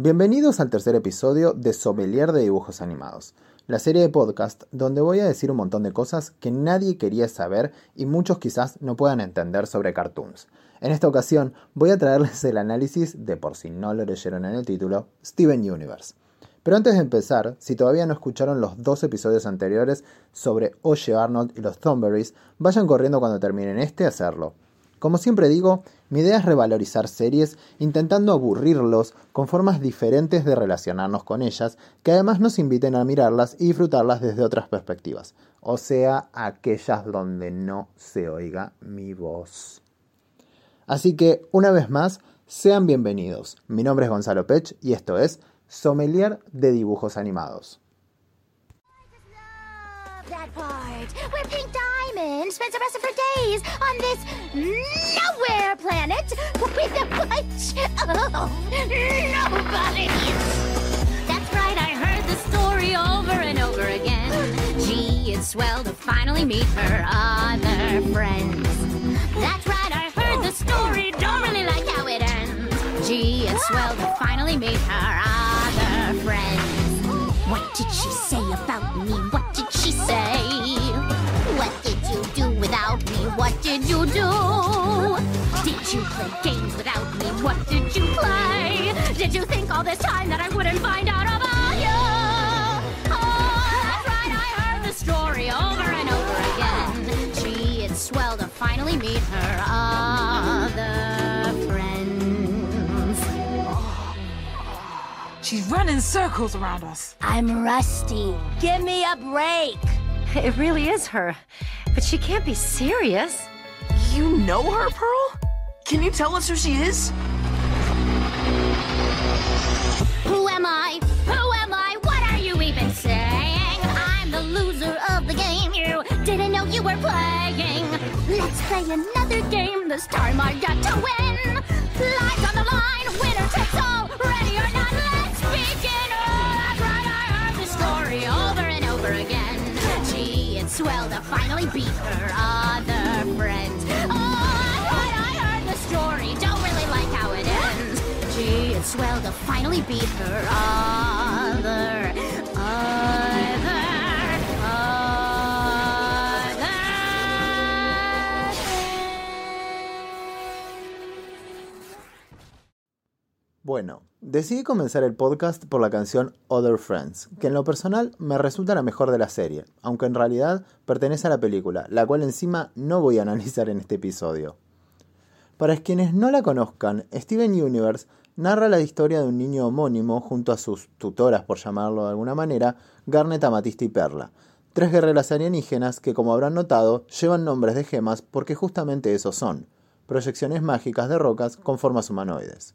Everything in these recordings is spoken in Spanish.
Bienvenidos al tercer episodio de Sommelier de Dibujos Animados, la serie de podcast donde voy a decir un montón de cosas que nadie quería saber y muchos quizás no puedan entender sobre cartoons. En esta ocasión voy a traerles el análisis de, por si no lo leyeron en el título, Steven Universe. Pero antes de empezar, si todavía no escucharon los dos episodios anteriores sobre Oye Arnold y los Thornberries, vayan corriendo cuando terminen este a hacerlo. Como siempre digo, mi idea es revalorizar series intentando aburrirlos con formas diferentes de relacionarnos con ellas, que además nos inviten a mirarlas y disfrutarlas desde otras perspectivas, o sea, aquellas donde no se oiga mi voz. Así que, una vez más, sean bienvenidos. Mi nombre es Gonzalo Pech y esto es Sommelier de Dibujos Animados. Diamond spends the rest of her days on this nowhere planet with a bunch of nobodies. That's right, I heard the story over and over again. Gee, it's swell to finally meet her other friends. That's right, I heard the story, don't really like how it ends. Gee, it's swell to finally meet her other friends. What did she say about me? What did she say? What did you do without me? What did you do? Did you play games without me? What did you play? Did you think all this time that I wouldn't find out about you? Oh, that's right, I heard the story over and over again. Gee, it's swell to finally meet her other friends. She's running circles around us. I'm rusty. Give me a break. It really is her. But she can't be serious. You know her, Pearl? Can you tell us who she is? Who am I? Who am I? What are you even saying? I'm the loser of the game. You didn't know you were playing. Let's play another game. This time I got to win. Lives on the line. Winner swell to finally beat her other friends. Oh, right. I heard the story. Don't really like how it ends. Gee, it's swell to finally beat her other, other, other, Bueno, decidí comenzar el podcast por la canción Other Friends, que en lo personal me resulta la mejor de la serie, aunque en realidad pertenece a la película, la cual encima no voy a analizar en este episodio. Para quienes no la conozcan, Steven Universe narra la historia de un niño homónimo junto a sus tutoras, por llamarlo de alguna manera, Garnet, Amatista y Perla, tres guerreras alienígenas que, como habrán notado, llevan nombres de gemas porque justamente esos son, proyecciones mágicas de rocas con formas humanoides.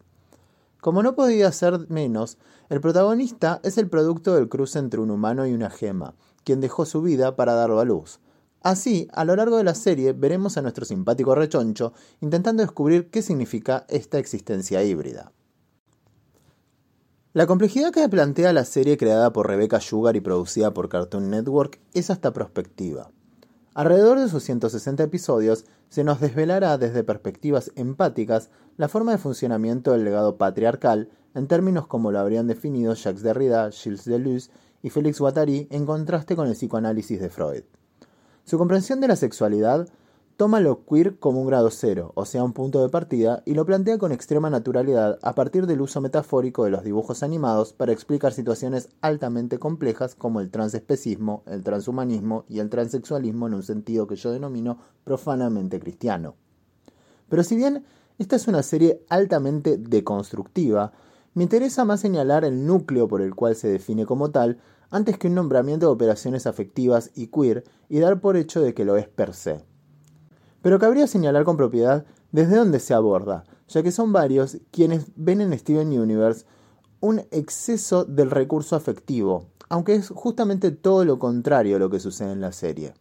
Como no podía ser menos, el protagonista es el producto del cruce entre un humano y una gema, quien dejó su vida para darlo a luz. Así, a lo largo de la serie veremos a nuestro simpático rechoncho intentando descubrir qué significa esta existencia híbrida. La complejidad que plantea la serie creada por Rebecca Sugar y producida por Cartoon Network es hasta prospectiva. Alrededor de sus 160 episodios se nos desvelará desde perspectivas empáticas la forma de funcionamiento del legado patriarcal en términos como lo habrían definido Jacques Derrida, Gilles Deleuze y Félix Guattari en contraste con el psicoanálisis de Freud. Su comprensión de la sexualidad toma lo queer como un grado cero, o sea, un punto de partida, y lo plantea con extrema naturalidad a partir del uso metafórico de los dibujos animados para explicar situaciones altamente complejas como el transespecismo, el transhumanismo y el transexualismo en un sentido que yo denomino profanamente cristiano. Pero si bien esta es una serie altamente deconstructiva, me interesa más señalar el núcleo por el cual se define como tal, antes que un nombramiento de operaciones afectivas y queer y dar por hecho de que lo es per se. Pero cabría señalar con propiedad desde dónde se aborda, ya que son varios quienes ven en Steven Universe un exceso del recurso afectivo, aunque es justamente todo lo contrario a lo que sucede en la serie.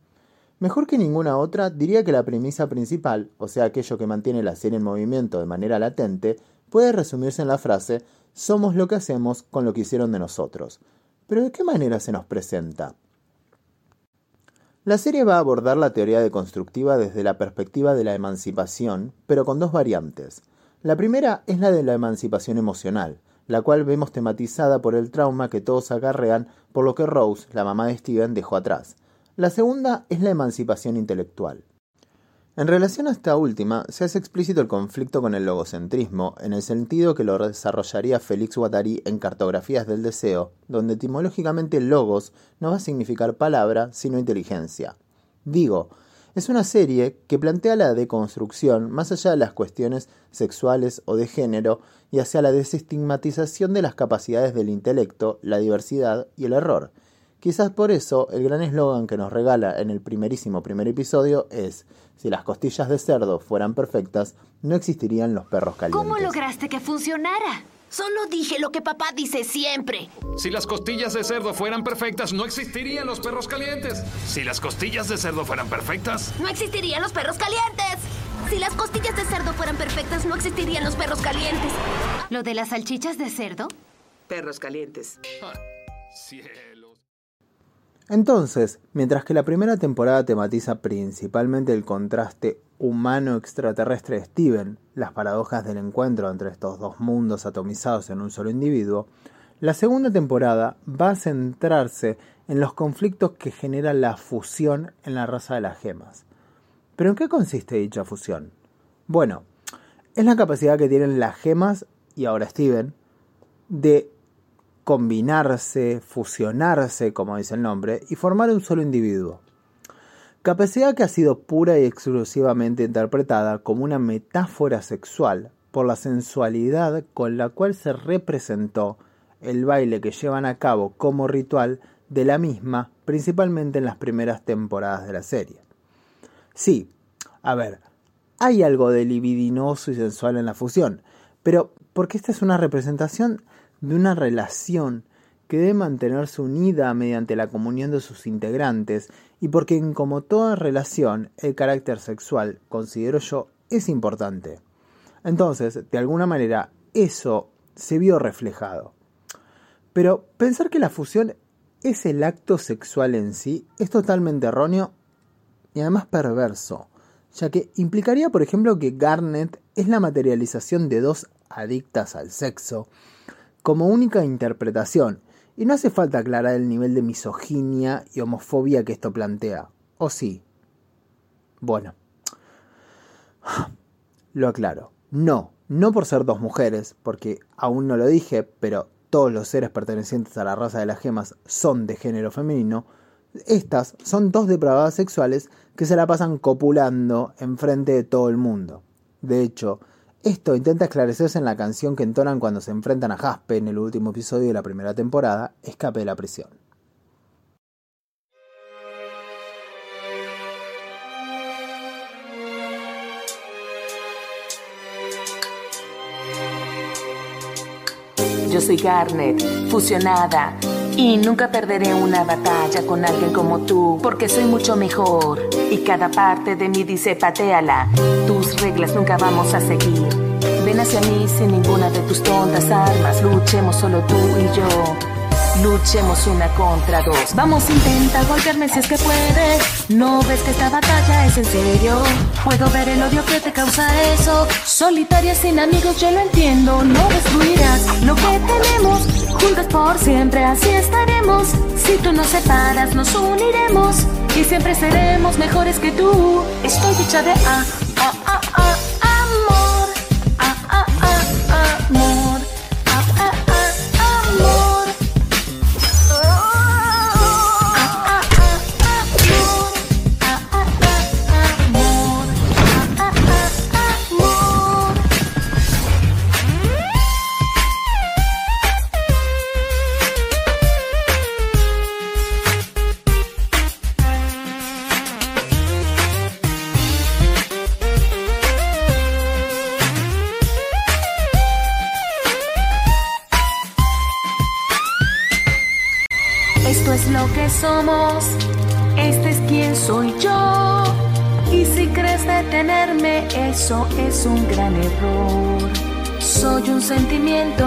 Mejor que ninguna otra, diría que la premisa principal, o sea aquello que mantiene la serie en movimiento de manera latente, puede resumirse en la frase somos lo que hacemos con lo que hicieron de nosotros. Pero ¿de qué manera se nos presenta? La serie va a abordar la teoría deconstructiva desde la perspectiva de la emancipación, pero con dos variantes. La primera es la de la emancipación emocional, la cual vemos tematizada por el trauma que todos acarrean por lo que Rose, la mamá de Steven, dejó atrás. La segunda es la emancipación intelectual. En relación a esta última, se hace explícito el conflicto con el logocentrismo, en el sentido que lo desarrollaría Félix Guattari en Cartografías del Deseo, donde etimológicamente logos no va a significar palabra, sino inteligencia. Digo, es una serie que plantea la deconstrucción más allá de las cuestiones sexuales o de género y hacia la desestigmatización de las capacidades del intelecto, la diversidad y el error. Quizás por eso el gran eslogan que nos regala en el primerísimo primer episodio es si las costillas de cerdo fueran perfectas, no existirían los perros calientes. ¿Cómo lograste que funcionara? Solo dije lo que papá dice siempre. Si las costillas de cerdo fueran perfectas, no existirían los perros calientes. Si las costillas de cerdo fueran perfectas, No existirían los perros calientes. Si las costillas de cerdo fueran perfectas, no existirían los perros calientes. ¿Lo de las salchichas de cerdo? Perros calientes. ah. Entonces, mientras que la primera temporada tematiza principalmente el contraste humano-extraterrestre de Steven, las paradojas del encuentro entre estos dos mundos atomizados en un solo individuo, la segunda temporada va a centrarse en los conflictos que genera la fusión en la raza de las gemas. ¿Pero en qué consiste dicha fusión? Bueno, es la capacidad que tienen las gemas, y ahora Steven, de combinarse, fusionarse, como dice el nombre, y formar un solo individuo. Capacidad que ha sido pura y exclusivamente interpretada como una metáfora sexual por la sensualidad con la cual se representó el baile que llevan a cabo como ritual de la misma, principalmente en las primeras temporadas de la serie. Sí, a ver, hay algo de libidinoso y sensual en la fusión, pero porque esta es una representación de una relación que debe mantenerse unida mediante la comunión de sus integrantes y porque como toda relación el carácter sexual, considero yo, es importante. Entonces, de alguna manera, eso se vio reflejado. Pero pensar que la fusión es el acto sexual en sí es totalmente erróneo y además perverso, ya que implicaría, por ejemplo, que Garnet es la materialización de dos adictas al sexo como única interpretación, y no hace falta aclarar el nivel de misoginia y homofobia que esto plantea, ¿o sí? Bueno, lo aclaro, no, no por ser dos mujeres, porque aún no lo dije, pero todos los seres pertenecientes a la raza de las gemas son de género femenino, estas son dos depravadas sexuales que se la pasan copulando enfrente de todo el mundo. De hecho, esto intenta esclarecerse en la canción que entonan cuando se enfrentan a Jaspe en el último episodio de la primera temporada, Escape de la prisión. Yo soy Garnet, fusionada. Y nunca perderé una batalla con alguien como tú, porque soy mucho mejor. Y cada parte de mí dice pateala. Tus reglas nunca vamos a seguir. Ven hacia mí sin ninguna de tus tontas armas. Luchemos solo tú y yo. Luchemos una contra dos. Vamos, intenta golpearme si es que puedes. No ves que esta batalla es en serio. Puedo ver el odio que te causa eso. Solitaria sin amigos, yo lo entiendo. No destruirás lo que tenemos. Juntos por siempre, así estaremos. Si tú nos separas, nos uniremos. Y siempre seremos mejores que tú. Estoy hecha de a, Esto es lo que somos, este es quien soy yo. Y si crees detenerme, eso es un gran error. Soy un sentimiento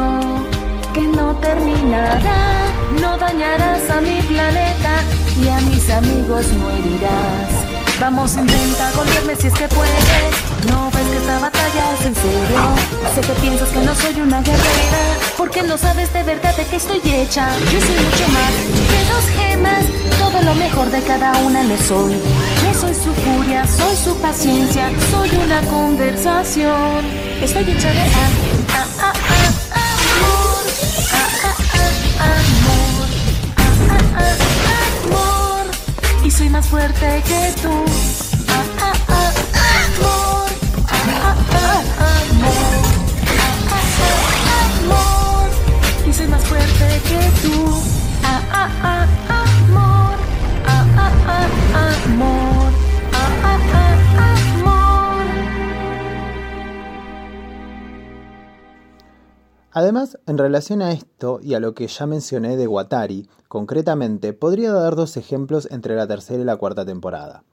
que no terminará. No dañarás a mi planeta y a mis amigos no herirás. Vamos, intenta golpearme si es que puedes. No ves que esta batalla es en serio. Sé que piensas que no soy una guerrera. Porque no sabes de verdad de qué estoy hecha. Yo soy mucho más que dos gemas. Todo lo mejor de cada una le soy. Yo soy su furia, soy su paciencia. Soy una conversación. Estoy hecha de a, a, a, a, amor. Amor. A, a, a, amor. Y soy más fuerte que tú. Además, en relación a esto y a lo que ya mencioné de Watari, concretamente, podría dar dos ejemplos entre la tercera y la cuarta temporada.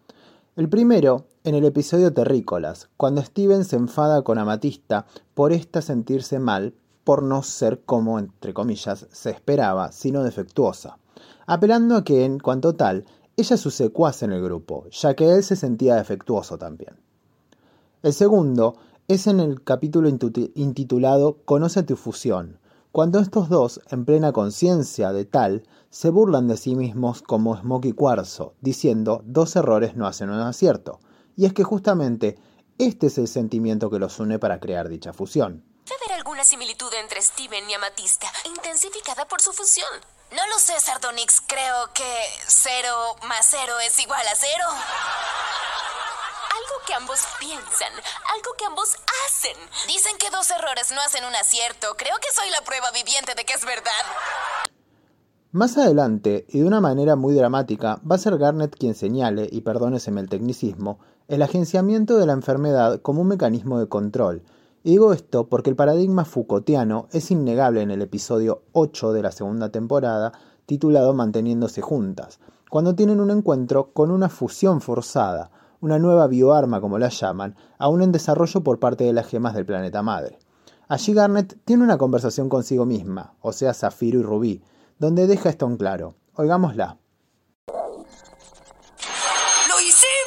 El primero, en el episodio Terrícolas, cuando Steven se enfada con Amatista por esta sentirse mal por no ser como, entre comillas, se esperaba, sino defectuosa, apelando a que, en cuanto tal, ella su secuaz en el grupo, ya que él se sentía defectuoso también. El segundo es en el capítulo intitulado Conoce tu fusión, cuando estos dos, en plena conciencia de tal, se burlan de sí mismos como Smokey Cuarzo, diciendo dos errores no hacen un acierto, y es que justamente este es el sentimiento que los une para crear dicha fusión. Debe haber alguna similitud entre Steven y Amatista, intensificada por su fusión. No lo sé, Sardonyx. Creo que cero más cero es igual a cero. Que ambos piensan, algo que ambos hacen. Dicen que dos errores no hacen un acierto. Creo que soy la prueba viviente de que es verdad. Más adelante, y de una manera muy dramática, va a ser Garnet quien señale, y perdóneseme el tecnicismo, el agenciamiento de la enfermedad como un mecanismo de control. Y digo esto porque el paradigma Foucaultiano es innegable en el episodio 8 de la segunda temporada, titulado Manteniéndose juntas, cuando tienen un encuentro con una fusión forzada, una nueva bioarma como la llaman, aún en desarrollo por parte de las gemas del planeta madre. Allí Garnet tiene una conversación consigo misma, o sea, Zafiro y Rubí, donde deja esto en claro. Oigámosla. ¡Lo hicimos!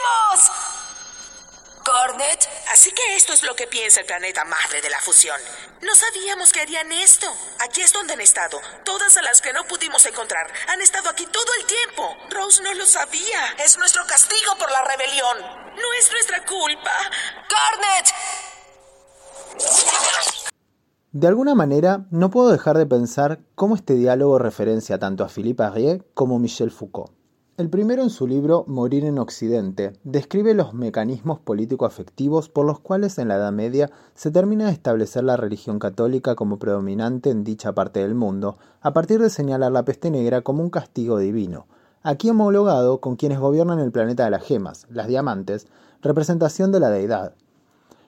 Cornet, así que esto es lo que piensa el planeta madre de la fusión. No sabíamos que harían esto. Aquí es donde han estado. Todas a las que no pudimos encontrar han estado aquí todo el tiempo. Rose no lo sabía. Es nuestro castigo por la rebelión. No es nuestra culpa. Cornet, De alguna manera, no puedo dejar de pensar cómo este diálogo referencia tanto a Philippe Arrier como Michel Foucault. El primero en su libro Morir en Occidente describe los mecanismos político-afectivos por los cuales en la Edad Media se termina de establecer la religión católica como predominante en dicha parte del mundo, a partir de señalar la peste negra como un castigo divino, aquí homologado con quienes gobiernan el planeta de las gemas, las diamantes, representación de la deidad.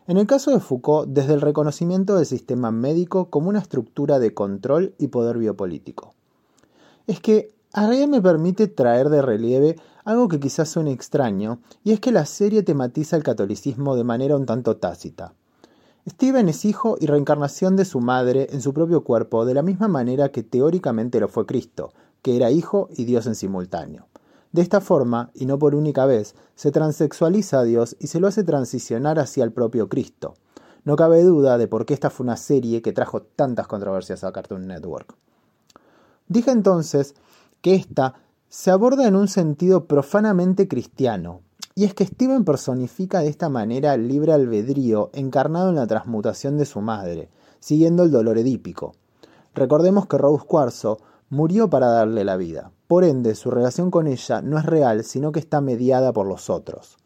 En el caso de Foucault, desde el reconocimiento del sistema médico como una estructura de control y poder biopolítico. Es que Arrier me permite traer de relieve algo que quizás suene extraño, y es que la serie tematiza el catolicismo de manera un tanto tácita. Steven es hijo y reencarnación de su madre en su propio cuerpo de la misma manera que teóricamente lo fue Cristo, que era hijo y Dios en simultáneo. De esta forma, y no por única vez, se transexualiza a Dios y se lo hace transicionar hacia el propio Cristo. No cabe duda de por qué esta fue una serie que trajo tantas controversias a Cartoon Network. Dije entonces que esta se aborda en un sentido profanamente cristiano, y es que Steven personifica de esta manera el libre albedrío encarnado en la transmutación de su madre, siguiendo el dolor edípico. Recordemos que Rose Cuarzo murió para darle la vida, por ende su relación con ella no es real, sino que está mediada por los otros.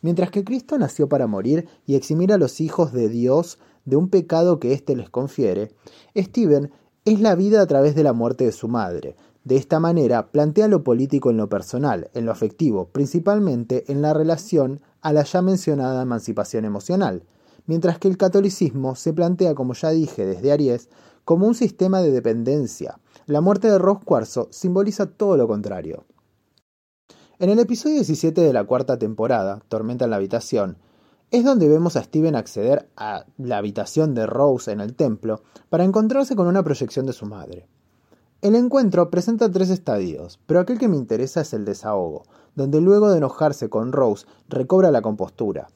Mientras que Cristo nació para morir y eximir a los hijos de Dios de un pecado que éste les confiere, Steven es la vida a través de la muerte de su madre. De esta manera plantea lo político en lo personal, en lo afectivo, principalmente en la relación a la ya mencionada emancipación emocional, mientras que el catolicismo se plantea, como ya dije desde Aries, como un sistema de dependencia. La muerte de Ross Cuarzo simboliza todo lo contrario. En el episodio 17 de la cuarta temporada, Tormenta en la habitación, es donde vemos a Steven acceder a la habitación de Rose en el templo para encontrarse con una proyección de su madre. El encuentro presenta tres estadios, pero aquel que me interesa es el desahogo, donde luego de enojarse con Rose recobra la compostura.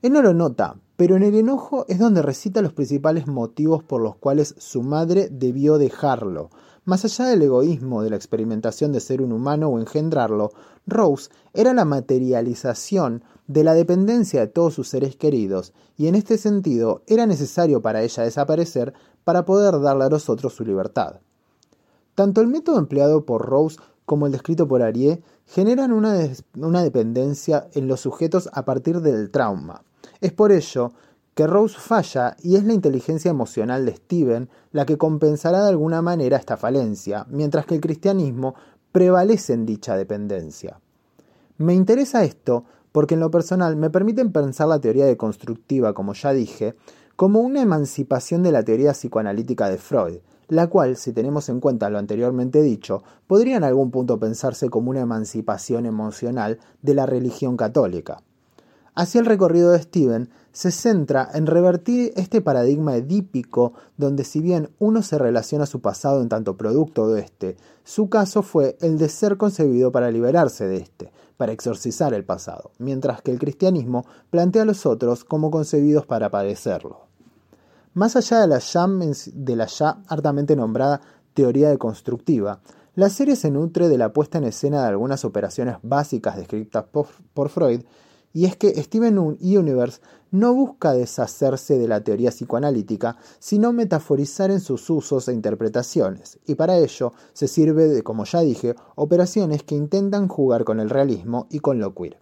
Él no lo nota, pero en el enojo es donde recita los principales motivos por los cuales su madre debió dejarlo. Más allá del egoísmo de la experimentación de ser un humano o engendrarlo, Rose era la materialización de la dependencia de todos sus seres queridos, y en este sentido era necesario para ella desaparecer para poder darle a los otros su libertad. Tanto el método empleado por Rose como el descrito por Arie generan una, una dependencia en los sujetos a partir del trauma. Es por ello que Rose falla y es la inteligencia emocional de Steven la que compensará de alguna manera esta falencia, mientras que el cristianismo prevalece en dicha dependencia. Me interesa esto porque en lo personal me permiten pensar la teoría deconstructiva, como ya dije, como una emancipación de la teoría psicoanalítica de Freud, la cual, si tenemos en cuenta lo anteriormente dicho, podría en algún punto pensarse como una emancipación emocional de la religión católica. Así el recorrido de Steven se centra en revertir este paradigma edípico donde si bien uno se relaciona a su pasado en tanto producto de este, su caso fue el de ser concebido para liberarse de este, para exorcizar el pasado, mientras que el cristianismo plantea a los otros como concebidos para padecerlo. Más allá de la ya, de hartamente nombrada teoría deconstructiva, la serie se nutre de la puesta en escena de algunas operaciones básicas descritas por, por Freud, y es que Steven Universe no busca deshacerse de la teoría psicoanalítica, sino metaforizar en sus usos e interpretaciones, y para ello se sirve de, como ya dije, operaciones que intentan jugar con el realismo y con lo queer.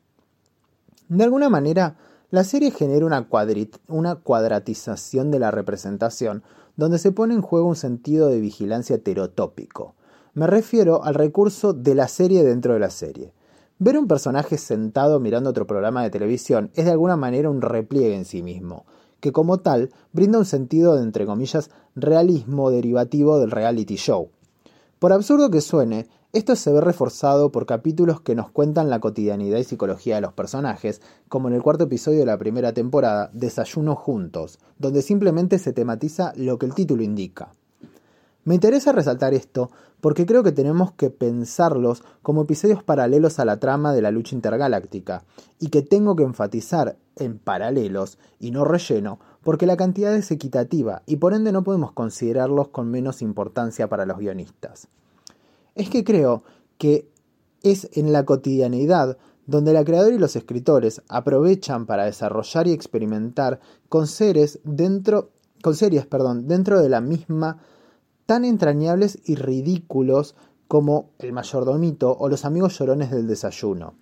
De alguna manera, la serie genera una, cuadratización de la representación, donde se pone en juego un sentido de vigilancia heterotópico. Me refiero al recurso de la serie dentro de la serie. Ver un personaje sentado mirando otro programa de televisión es de alguna manera un repliegue en sí mismo, que como tal brinda un sentido de, entre comillas, realismo derivativo del reality show. Por absurdo que suene, esto se ve reforzado por capítulos que nos cuentan la cotidianidad y psicología de los personajes, como en el cuarto episodio de la primera temporada, Desayuno Juntos, donde simplemente se tematiza lo que el título indica. Me interesa resaltar esto porque creo que tenemos que pensarlos como episodios paralelos a la trama de la lucha intergaláctica, y que tengo que enfatizar en paralelos y no relleno, porque la cantidad es equitativa y por ende no podemos considerarlos con menos importancia para los guionistas es que creo que es en la cotidianidad donde la creadora y los escritores aprovechan para desarrollar y experimentar con seres dentro con series, perdón, dentro de la misma tan entrañables y ridículos como El mayordomito o Los amigos llorones del desayuno.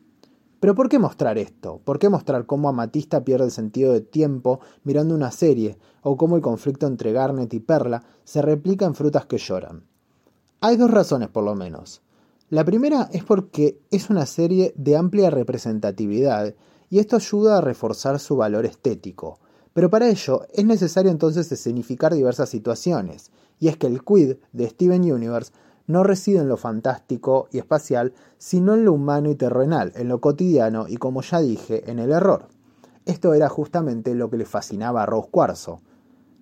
Pero ¿por qué mostrar esto? ¿Por qué mostrar cómo Amatista pierde el sentido de tiempo mirando una serie o cómo el conflicto entre Garnet y Perla se replica en Frutas que lloran? Hay dos razones por lo menos. La primera es porque es una serie de amplia representatividad y esto ayuda a reforzar su valor estético. Pero para ello es necesario entonces escenificar diversas situaciones, y es que el quid de Steven Universe no reside en lo fantástico y espacial, sino en lo humano y terrenal, en lo cotidiano y como ya dije, en el error. Esto era justamente lo que le fascinaba a Rose Cuarzo.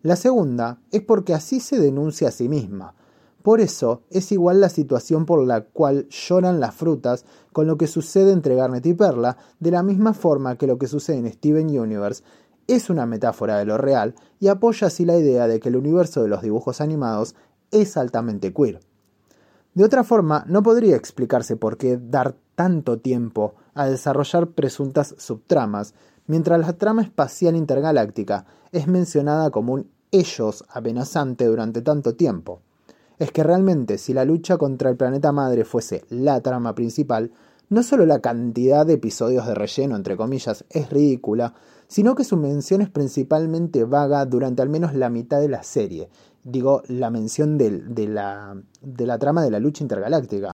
La segunda es porque así se denuncia a sí misma, por eso es igual la situación por la cual lloran las frutas con lo que sucede entre Garnet y Perla, de la misma forma que lo que sucede en Steven Universe es una metáfora de lo real y apoya así la idea de que el universo de los dibujos animados es altamente queer. De otra forma, no podría explicarse por qué dar tanto tiempo a desarrollar presuntas subtramas, mientras la trama espacial intergaláctica es mencionada como un ellos amenazante durante tanto tiempo es que realmente si la lucha contra el planeta madre fuese la trama principal, no solo la cantidad de episodios de relleno, entre comillas, es ridícula, sino que su mención es principalmente vaga durante al menos la mitad de la serie. Digo, la mención de, la, de la trama de la lucha intergaláctica.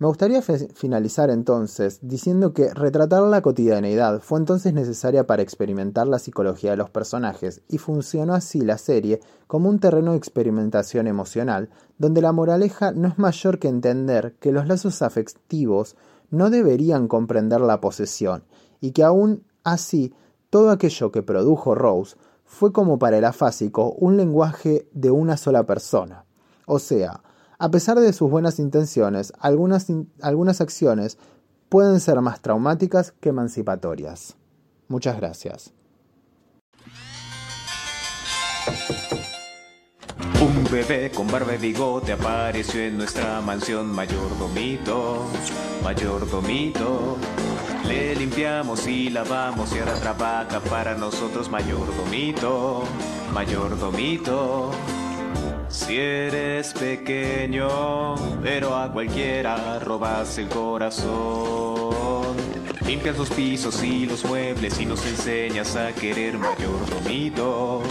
Me gustaría finalizar entonces diciendo que retratar la cotidianeidad fue entonces necesaria para experimentar la psicología de los personajes y funcionó así la serie como un terreno de experimentación emocional donde la moraleja no es mayor que entender que los lazos afectivos no deberían comprender la posesión y que aún así todo aquello que produjo Rose fue como para el afásico un lenguaje de una sola persona, o sea, A pesar de sus buenas intenciones, algunas, algunas acciones pueden ser más traumáticas que emancipatorias. Muchas gracias. Un bebé con barba y bigote apareció en nuestra mansión mayordomito, mayordomito. Le limpiamos y lavamos y ahora trabaja para nosotros mayordomito, mayordomito. Si eres pequeño, pero a cualquiera robas el corazón. Limpias los pisos y los muebles y nos enseñas a querer mayordomito.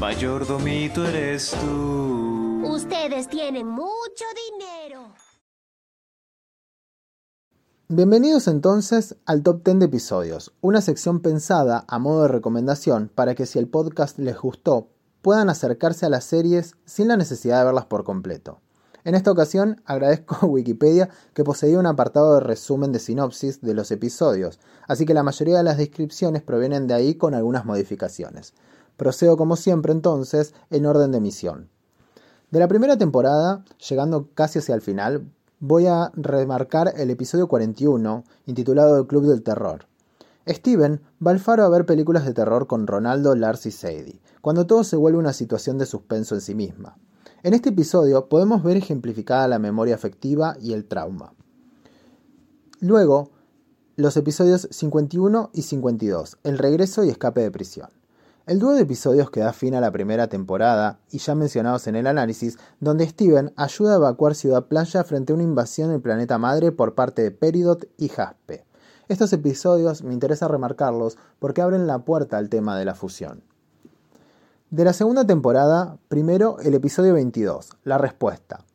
Mayordomito eres tú. Ustedes tienen mucho dinero. Bienvenidos entonces al Top 10 de episodios, una sección pensada a modo de recomendación para que si el podcast les gustó, puedan acercarse a las series sin la necesidad de verlas por completo. En esta ocasión agradezco a Wikipedia que poseía un apartado de resumen de sinopsis de los episodios, así que la mayoría de las descripciones provienen de ahí con algunas modificaciones. Procedo como siempre entonces en orden de emisión. De la primera temporada, llegando casi hacia el final, voy a remarcar el episodio 41, intitulado El Club del Terror. Steven va al faro a ver películas de terror con Ronaldo, Lars y Sadie, cuando todo se vuelve una situación de suspenso en sí misma. En este episodio podemos ver ejemplificada la memoria afectiva y el trauma. Luego, los episodios 51 y 52, el regreso y escape de prisión. El dúo de episodios que da fin a la primera temporada, y ya mencionados en el análisis, donde Steven ayuda a evacuar Ciudad Playa frente a una invasión del planeta madre por parte de Peridot y Jaspe. Estos episodios me interesa remarcarlos porque abren la puerta al tema de la fusión. De la segunda temporada, primero el episodio 22, La Respuesta.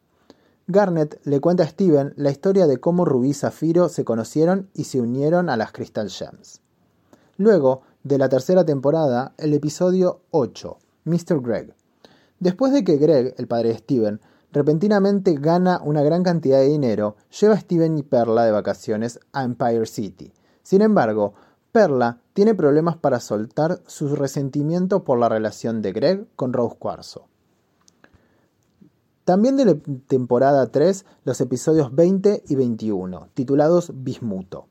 Garnet le cuenta a Steven la historia de cómo Rubí y Zafiro se conocieron y se unieron a las Crystal Gems. Luego, de la tercera temporada, el episodio 8, Mr. Greg. Después de que Greg, el padre de Steven, repentinamente gana una gran cantidad de dinero, lleva a Steven y Perla de vacaciones a Empire City. Sin embargo, Perla tiene problemas para soltar su resentimiento por la relación de Greg con Rose Cuarzo. También de la temporada 3, los episodios 20 y 21, titulados Bismuto.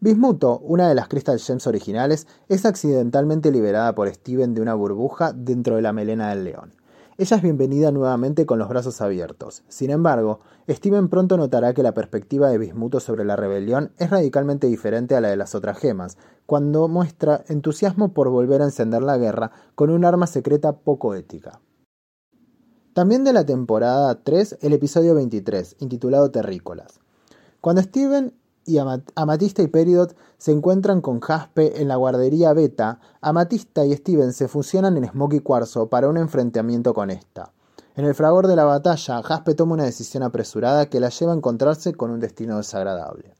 Bismuto, una de las Crystal Gems originales, es accidentalmente liberada por Steven de una burbuja dentro de la melena del león. Ella es bienvenida nuevamente con los brazos abiertos. Sin embargo, Steven pronto notará que la perspectiva de Bismuto sobre la rebelión es radicalmente diferente a la de las otras gemas, cuando muestra entusiasmo por volver a encender la guerra con un arma secreta poco ética. También de la temporada 3, el episodio 23, intitulado Terrícolas. Cuando Steven y Amatista y Peridot se encuentran con Jaspe en la guardería Beta, Amatista y Steven se fusionan en Smokey Cuarzo para un enfrentamiento con esta. En el fragor de la batalla, Jaspe toma una decisión apresurada que la lleva a encontrarse con un destino desagradable.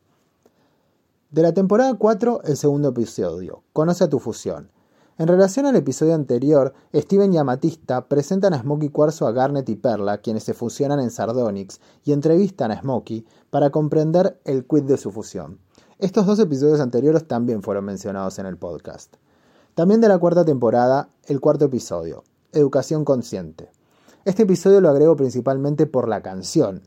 De la temporada 4, el segundo episodio, Conoce a tu fusión. En relación al episodio anterior, Steven y Amatista presentan a Smokey Cuarzo a Garnet y Perla, quienes se fusionan en Sardonyx, y entrevistan a Smokey para comprender el quid de su fusión. Estos dos episodios anteriores también fueron mencionados en el podcast. También de la cuarta temporada, el cuarto episodio, Educación Consciente. Este episodio lo agrego principalmente por la canción.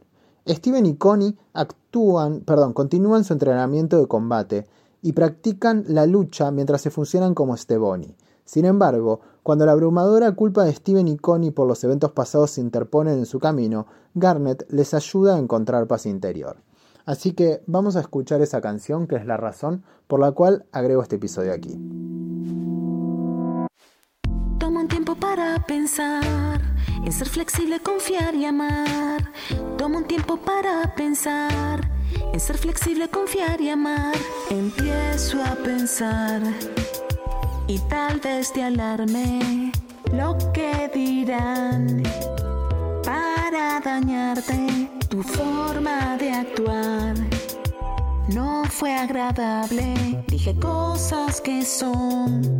Steven y Connie actúan, perdón, continúan su entrenamiento de combate y practican la lucha mientras se funcionan como Steboni. Sin embargo, cuando la abrumadora culpa de Steven y Connie por los eventos pasados se interponen en su camino, Garnet les ayuda a encontrar paz interior. Así que vamos a escuchar esa canción que es la razón por la cual agrego este episodio aquí. Toma un tiempo para pensar en ser flexible, confiar y amar. Toma un tiempo para pensar en ser flexible, confiar y amar. Empiezo a pensar y tal vez te alarme lo que dirán para dañarte tu forma de actuar. No fue agradable, dije cosas que son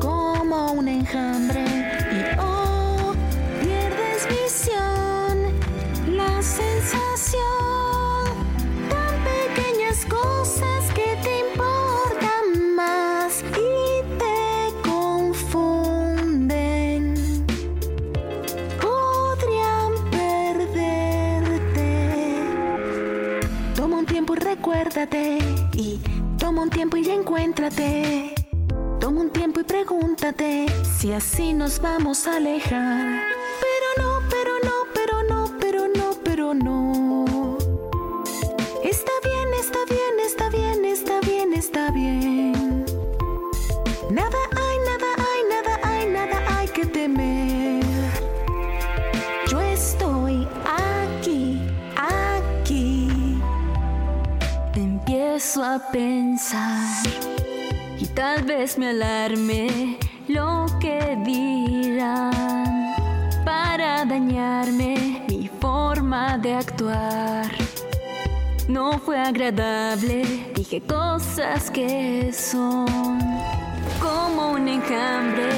como un enjambre y oh, pierdes visión, la sensación, y toma un tiempo y encuéntrate. Toma un tiempo y pregúntate si así nos vamos a alejar. Pensar y tal vez me alarme lo que dirán para dañarme mi forma de actuar. No fue agradable, dije cosas que son como un enjambre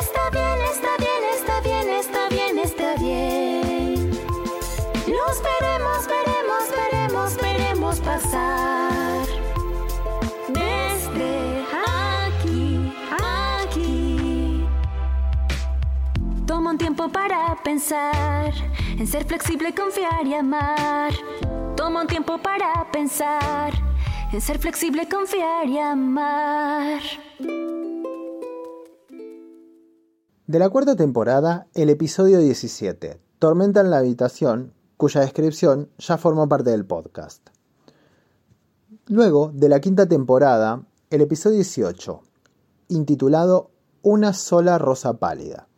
Está bien, está bien, está bien, está bien, está bien. Los veremos, veremos, veremos, veremos pasar. Desde aquí, aquí. Toma un tiempo para pensar en ser flexible, confiar y amar. Toma un tiempo para pensar en ser flexible, confiar y amar. De la cuarta temporada, el episodio 17, Tormenta en la habitación, cuya descripción ya formó parte del podcast. Luego, de la quinta temporada, el episodio 18, intitulado Una sola rosa pálida.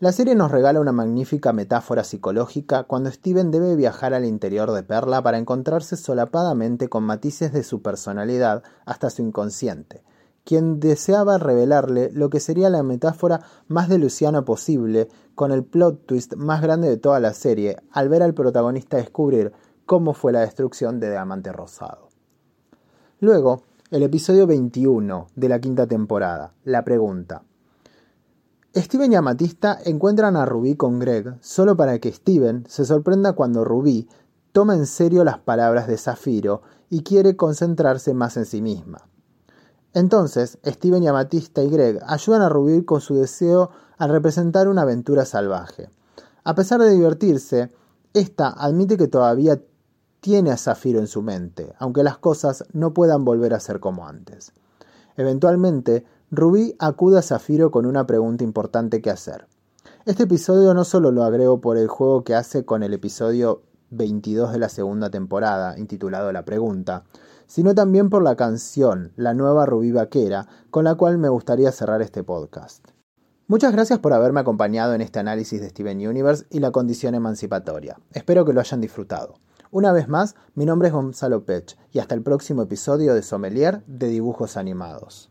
La serie nos regala una magnífica metáfora psicológica cuando Steven debe viajar al interior de Perla para encontrarse solapadamente con matices de su personalidad hasta su inconsciente, quien deseaba revelarle lo que sería la metáfora más de Luciana posible, con el plot twist más grande de toda la serie, al ver al protagonista descubrir cómo fue la destrucción de Diamante Rosado. Luego, el episodio 21 de la quinta temporada, la pregunta. Steven y Amatista encuentran a Rubí con Greg solo para que Steven se sorprenda cuando Rubí toma en serio las palabras de Zafiro y quiere concentrarse más en sí misma. Entonces, Steven y Amatista y Greg ayudan a Rubí con su deseo al representar una aventura salvaje. A pesar de divertirse, esta admite que todavía tiene a Zafiro en su mente, aunque las cosas no puedan volver a ser como antes. Eventualmente, Rubí acude a Zafiro con una pregunta importante que hacer. Este episodio no solo lo agrego por el juego que hace con el episodio 22 de la segunda temporada, intitulado La Pregunta, sino también por la canción La Nueva Rubí Vaquera, con la cual me gustaría cerrar este podcast. Muchas gracias por haberme acompañado en este análisis de Steven Universe y la condición emancipatoria. Espero que lo hayan disfrutado. Una vez más, mi nombre es Gonzalo Pech y hasta el próximo episodio de Sommelier de Dibujos Animados.